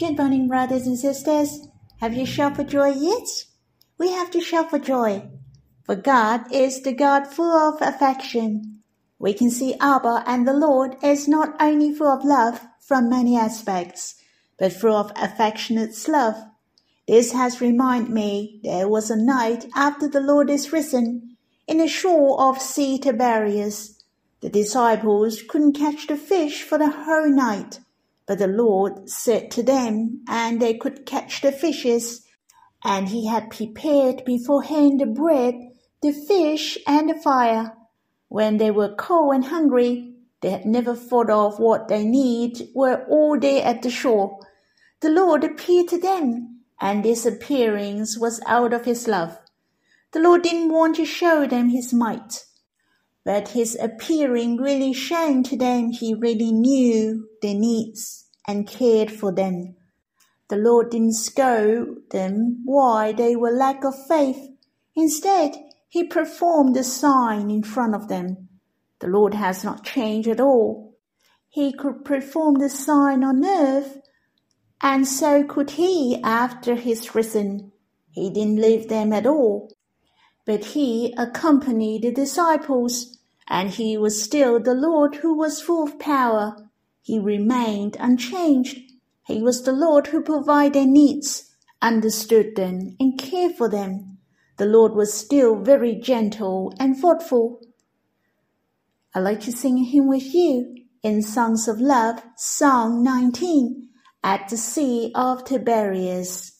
Good morning, brothers and sisters. Have you shouted for joy yet? We have to shout for joy. For God is the God full of affection. We can see Abba and the Lord is not only full of love from many aspects, but full of affectionate love. This has reminded me there was a night after the Lord is risen in the shore of Sea Tiberias. The disciples couldn't catch the fish for the whole night. But the Lord said to them, and they could catch the fishes. And he had prepared beforehand the bread, the fish, and the fire. When they were cold and hungry, they had never thought of what they need, were all day at the shore. The Lord appeared to them, and this appearance was out of his love. The Lord didn't want to show them his might but his appearing really showing to them he really knew their needs and cared for them. The Lord didn't scold them why they were lack of faith. Instead, he performed a sign in front of them. The Lord has not changed at all. He could perform the sign on earth, and so could he after his risen. He didn't leave them at all. But he accompanied the disciples, and he was still the Lord who was full of power. He remained unchanged. He was the Lord who provided their needs, understood them, and cared for them. The Lord was still very gentle and thoughtful. I'd like to sing a hymn with you in Songs of Love, Song 19, At the Sea of Tiberias.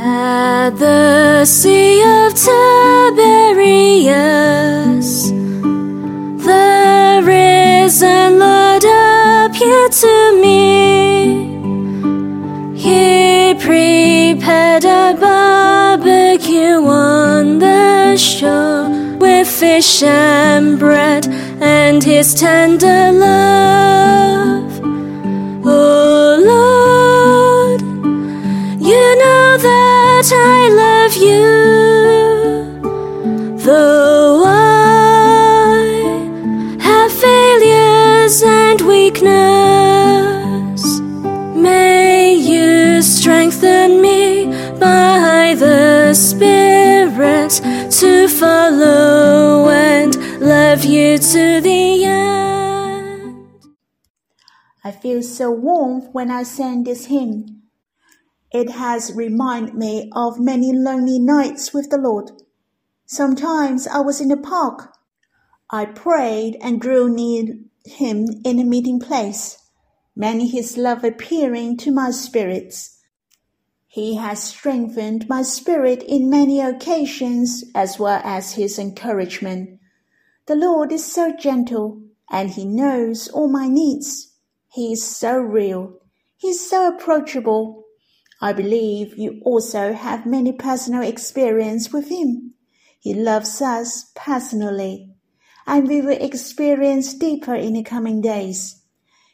At the Sea of Tiberias, the risen Lord appeared to me. He prepared a barbecue on the shore with fish and bread and his tender love. That I love you, though I have failures and weakness. May you strengthen me by the Spirit to follow and love you to the end. I feel so warm when I sing this hymn. It has reminded me of many lonely nights with the Lord. Sometimes I was in the park. I prayed and drew near him in a meeting place, many his love appearing to my spirits. He has strengthened my spirit in many occasions as well as his encouragement. The Lord is so gentle and he knows all my needs. He is so real. He is so approachable. I believe you also have many personal experience with him. He loves us personally, and we will experience deeper in the coming days.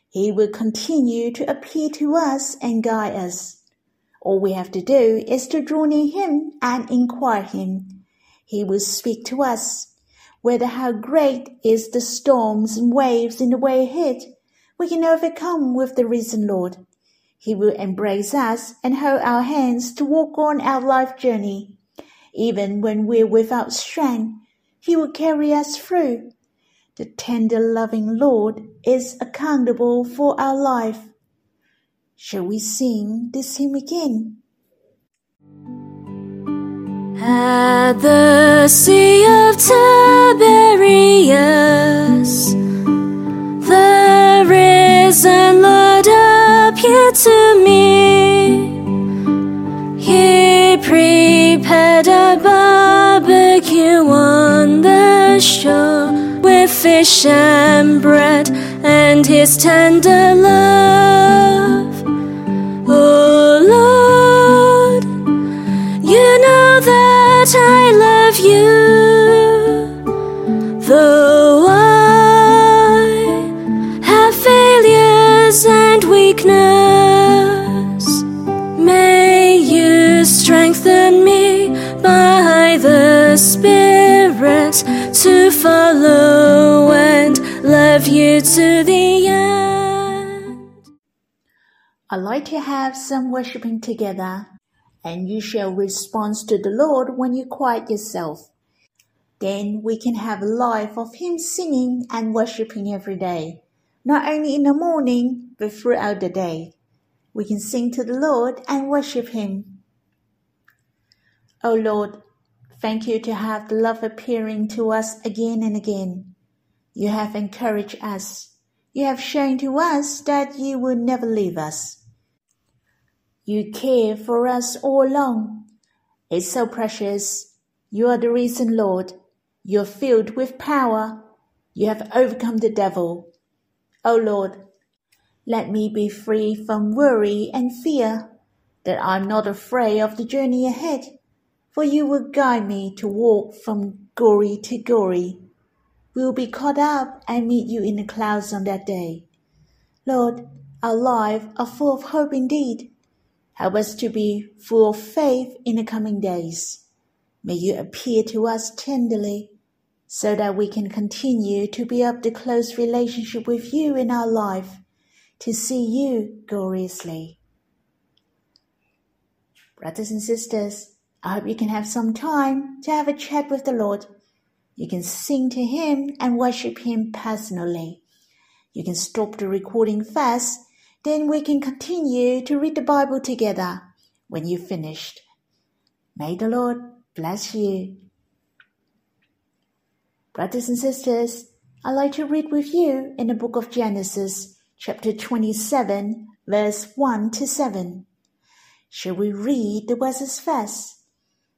He will continue to appear to us and guide us. All we have to do is to draw near him and inquire him. He will speak to us. Whether how great is the storms and waves in the way ahead, we can overcome with the risen Lord. He will embrace us and hold our hands to walk on our life journey. Even when we're without strength, He will carry us through. The tender loving Lord is accountable for our life. Shall we sing this hymn again? At the Sea of Tiberias, to me. He prepared a barbecue on the shore with fish and bread and his tender love. To the end. I'd like to have some worshiping together, and you shall respond to the Lord when you quiet yourself. Then we can have a life of Him singing and worshiping every day, not only in the morning, but throughout the day. We can sing to the Lord and worship Him. O oh Lord, thank you to have the love appearing to us again and again. You have encouraged us you have shown to us that you will never leave us. You care for us all along. It's so precious. You are the reason, Lord. You are filled with power. You have overcome the devil. O oh Lord, let me be free from worry and fear, that I am not afraid of the journey ahead, for you will guide me to walk from glory to glory will be caught up and meet you in the clouds on that day. Lord, our lives are full of hope indeed. Help us to be full of faith in the coming days. May you appear to us tenderly so that we can continue to be up the close relationship with you in our life, to see you gloriously. Brothers and sisters, I hope you can have some time to have a chat with the Lord you can sing to Him and worship Him personally. You can stop the recording fast, then we can continue to read the Bible together when you've finished. May the Lord bless you. Brothers and sisters, I'd like to read with you in the book of Genesis, chapter 27, verse 1 to 7. Shall we read the verses first?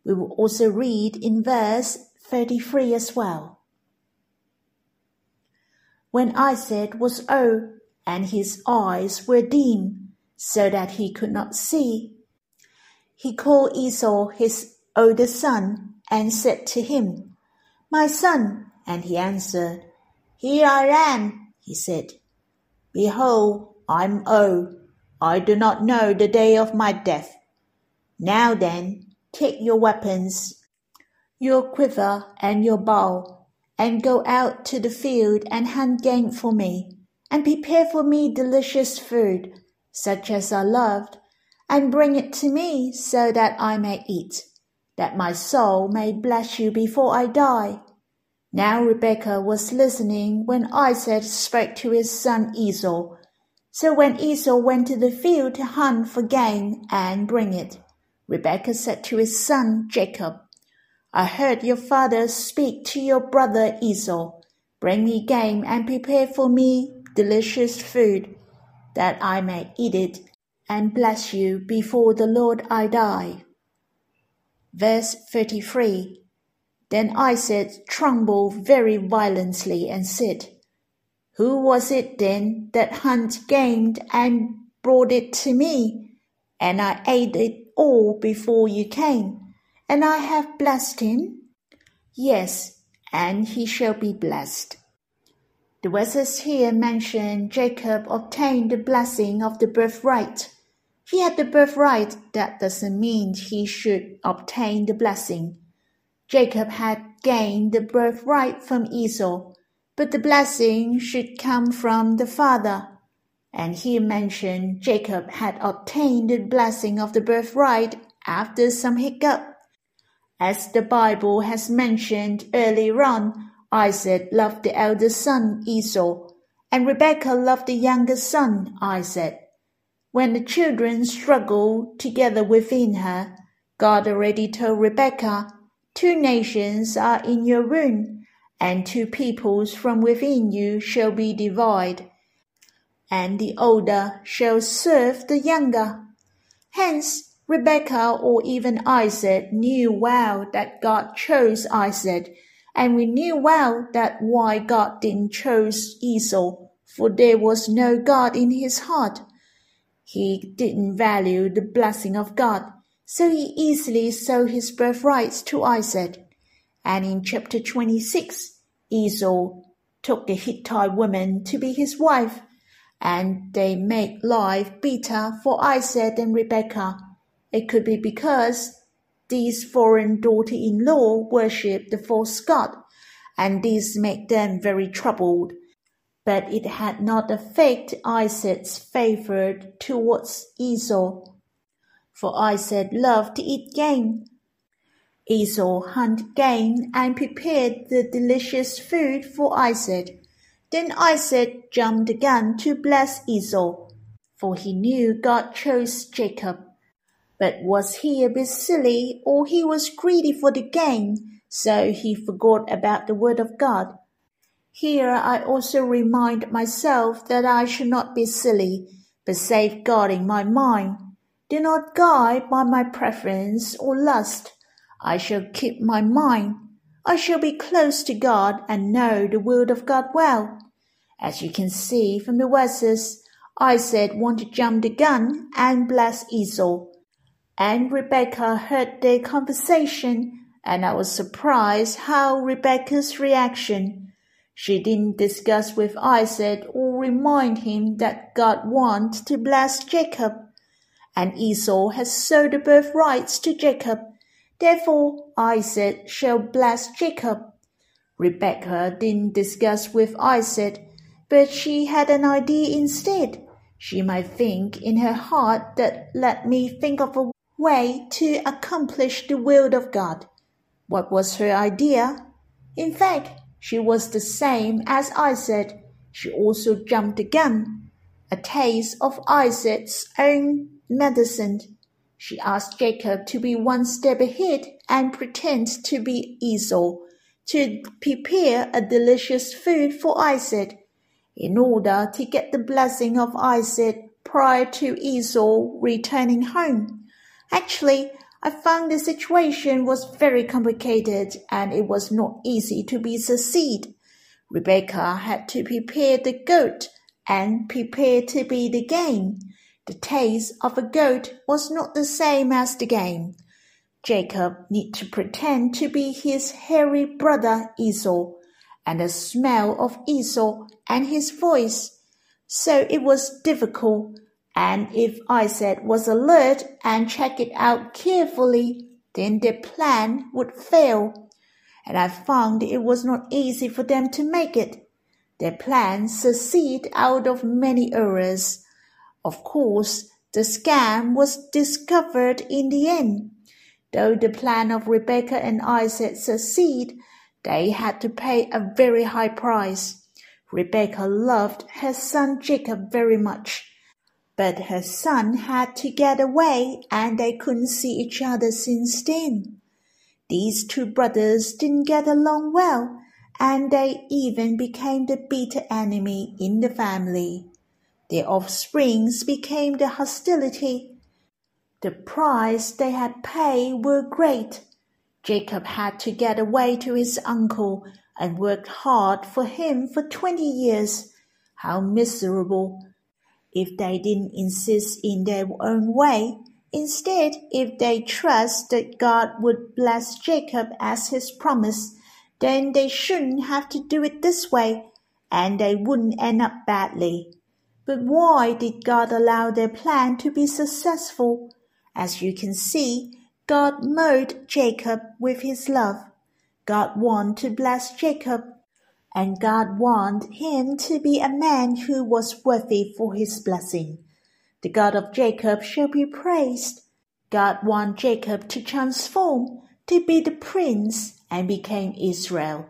We will also read in verse 33 as well. When Isaac was old and his eyes were dim so that he could not see, he called Esau his older son and said to him, My son, and he answered, Here I am, he said. Behold, I am old. I do not know the day of my death. Now then, take your weapons your quiver and your bow, and go out to the field and hunt game for me, and prepare for me delicious food, such as I loved, and bring it to me so that I may eat, that my soul may bless you before I die. Now Rebekah was listening when Isaac spoke to his son Esau. So when Esau went to the field to hunt for game and bring it, Rebekah said to his son Jacob, I heard your father speak to your brother Esau. Bring me game and prepare for me delicious food, that I may eat it and bless you before the Lord I die. Verse 33 Then Isaac trembled very violently and said, Who was it then that hunt game and brought it to me? And I ate it all before you came and I have blessed him? Yes, and he shall be blessed. The verses here mention Jacob obtained the blessing of the birthright. He had the birthright, that doesn't mean he should obtain the blessing. Jacob had gained the birthright from Esau, but the blessing should come from the father. And here mentioned Jacob had obtained the blessing of the birthright after some hiccup. As the Bible has mentioned earlier on, Isaac loved the elder son Esau, and Rebekah loved the younger son Isaac. When the children struggled together within her, God already told Rebekah, Two nations are in your womb, and two peoples from within you shall be divided, and the older shall serve the younger. Hence, Rebekah or even Isaac knew well that God chose Isaac, and we knew well that why God didn't choose Esau, for there was no God in his heart. He didn't value the blessing of God, so he easily sold his birthrights to Isaac. And in chapter 26, Esau took the Hittite woman to be his wife, and they made life bitter for Isaac and Rebekah it could be because these foreign daughter-in-law worship the false god, and this made them very troubled. but it had not affected Isaac's favor towards Esau, for Isaac loved to eat game. Esau hunted game and prepared the delicious food for Isaac. Then Isaac jumped gun to bless Esau, for he knew God chose Jacob. But was he a bit silly, or he was greedy for the gain, so he forgot about the word of God? Here I also remind myself that I should not be silly, but safeguarding my mind. Do not guide by my preference or lust. I shall keep my mind. I shall be close to God and know the word of God well. As you can see from the verses, Isaac wanted to jump the gun and bless Esau. And Rebekah heard their conversation, and I was surprised how Rebekah's reaction she didn't discuss with Isaac or remind him that God wants to bless Jacob, and Esau has sold the birthrights to Jacob. Therefore, Isaac shall bless Jacob. Rebekah didn't discuss with Isaac, but she had an idea instead. She might think in her heart that let me think of a way to accomplish the will of God. What was her idea? In fact, she was the same as Isaac. She also jumped the gun, a taste of Isaac's own medicine. She asked Jacob to be one step ahead and pretend to be Esau, to prepare a delicious food for Isaac, in order to get the blessing of Isaac prior to Esau returning home. Actually, I found the situation was very complicated and it was not easy to be succeed. Rebekah had to prepare the goat and prepare to be the game. The taste of a goat was not the same as the game. Jacob need to pretend to be his hairy brother Esau, and the smell of Esau and his voice. So it was difficult and if Isaac was alert and checked it out carefully, then their plan would fail. And I found it was not easy for them to make it. Their plan succeeded out of many errors. Of course, the scam was discovered in the end. Though the plan of Rebekah and Isaac succeed, they had to pay a very high price. Rebekah loved her son Jacob very much but her son had to get away and they couldn't see each other since then. These two brothers didn't get along well and they even became the bitter enemy in the family. Their offsprings became the hostility. The price they had paid were great. Jacob had to get away to his uncle and worked hard for him for twenty years. How miserable! If they didn't insist in their own way. Instead, if they trust that God would bless Jacob as his promise, then they shouldn't have to do it this way, and they wouldn't end up badly. But why did God allow their plan to be successful? As you can see, God mowed Jacob with his love. God wanted to bless Jacob and God wanted him to be a man who was worthy for his blessing. The God of Jacob shall be praised. God wanted Jacob to transform, to be the prince, and became Israel,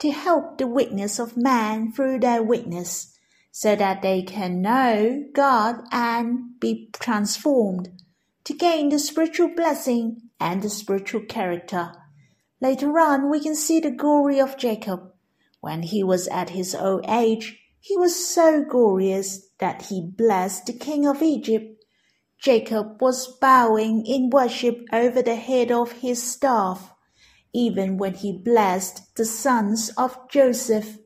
to help the weakness of man through their weakness, so that they can know God and be transformed, to gain the spiritual blessing and the spiritual character. Later on, we can see the glory of Jacob when he was at his old age, he was so glorious that he blessed the king of Egypt. Jacob was bowing in worship over the head of his staff. Even when he blessed the sons of Joseph,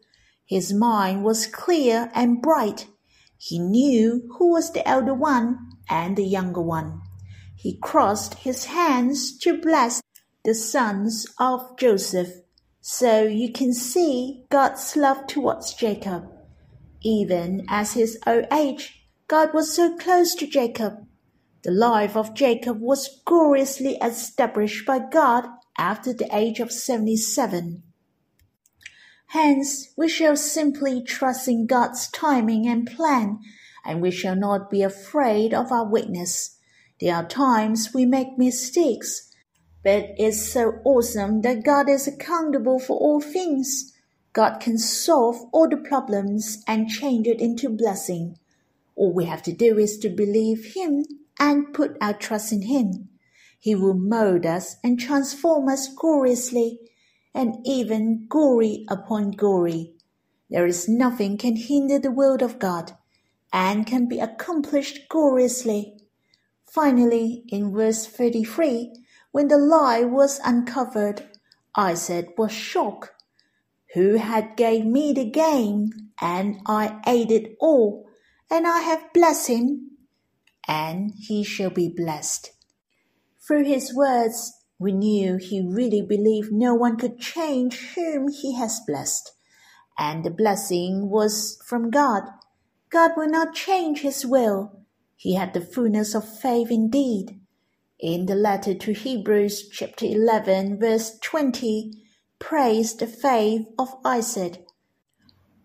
his mind was clear and bright. He knew who was the elder one and the younger one. He crossed his hands to bless the sons of Joseph so you can see God's love towards Jacob. Even as his old age, God was so close to Jacob. The life of Jacob was gloriously established by God after the age of 77. Hence, we shall simply trust in God's timing and plan, and we shall not be afraid of our weakness. There are times we make mistakes, but it's so awesome that God is accountable for all things. God can solve all the problems and change it into blessing. All we have to do is to believe Him and put our trust in Him. He will mold us and transform us gloriously and even glory upon glory. There is nothing can hinder the will of God, and can be accomplished gloriously. Finally, in verse 33, when the lie was uncovered, Isaac was shocked. Who had gave me the game, and I ate it all, and I have blessed him, and he shall be blessed. Through his words, we knew he really believed no one could change whom he has blessed. And the blessing was from God. God will not change his will. He had the fullness of faith indeed. In the letter to Hebrews chapter 11 verse 20, praise the faith of Isaac.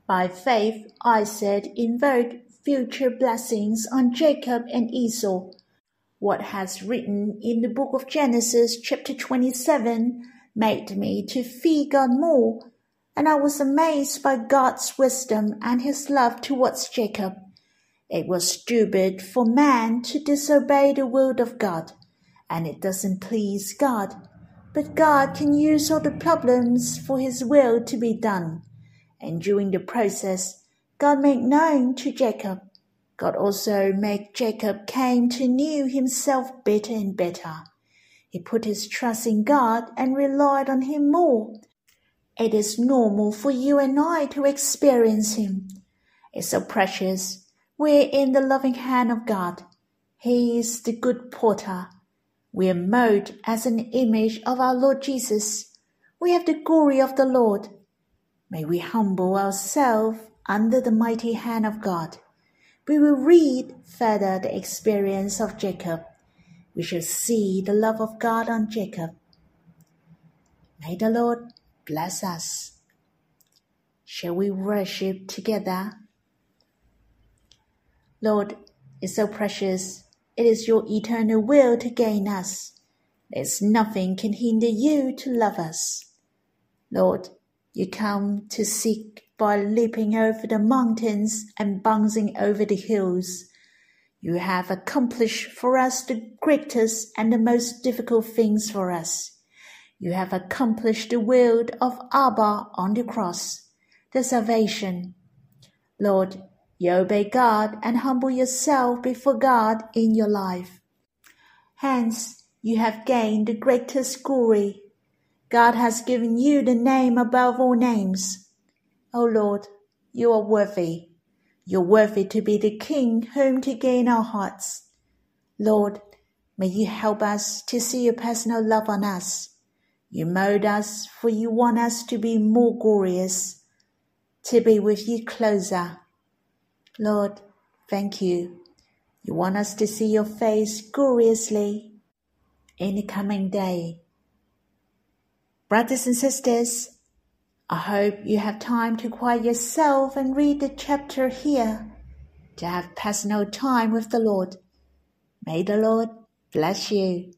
By faith, Isaac invoked future blessings on Jacob and Esau what has written in the book of Genesis chapter 27 made me to fear God more, and I was amazed by God's wisdom and his love towards Jacob. It was stupid for man to disobey the will of God, and it doesn't please God. But God can use all the problems for his will to be done. And during the process, God made known to Jacob God also made Jacob came to know himself better and better. He put his trust in God and relied on him more. It is normal for you and I to experience him. It's so precious. We're in the loving hand of God. He is the good porter. We are made as an image of our Lord Jesus. We have the glory of the Lord. May we humble ourselves under the mighty hand of God. We will read further the experience of Jacob. We shall see the love of God on Jacob. May the Lord bless us. Shall we worship together? Lord, it's so precious. It is your eternal will to gain us. There's nothing can hinder you to love us. Lord, you come to seek by leaping over the mountains and bouncing over the hills. You have accomplished for us the greatest and the most difficult things for us. You have accomplished the will of Abba on the cross, the salvation. Lord, you obey God and humble yourself before God in your life. Hence, you have gained the greatest glory. God has given you the name above all names O oh Lord, you are worthy. You're worthy to be the King whom to gain our hearts. Lord, may you help us to see your personal love on us. You mold us, for you want us to be more glorious, to be with you closer. Lord, thank you. You want us to see your face gloriously in the coming day. Brothers and sisters, I hope you have time to quiet yourself and read the chapter here, to have personal time with the Lord. May the Lord bless you.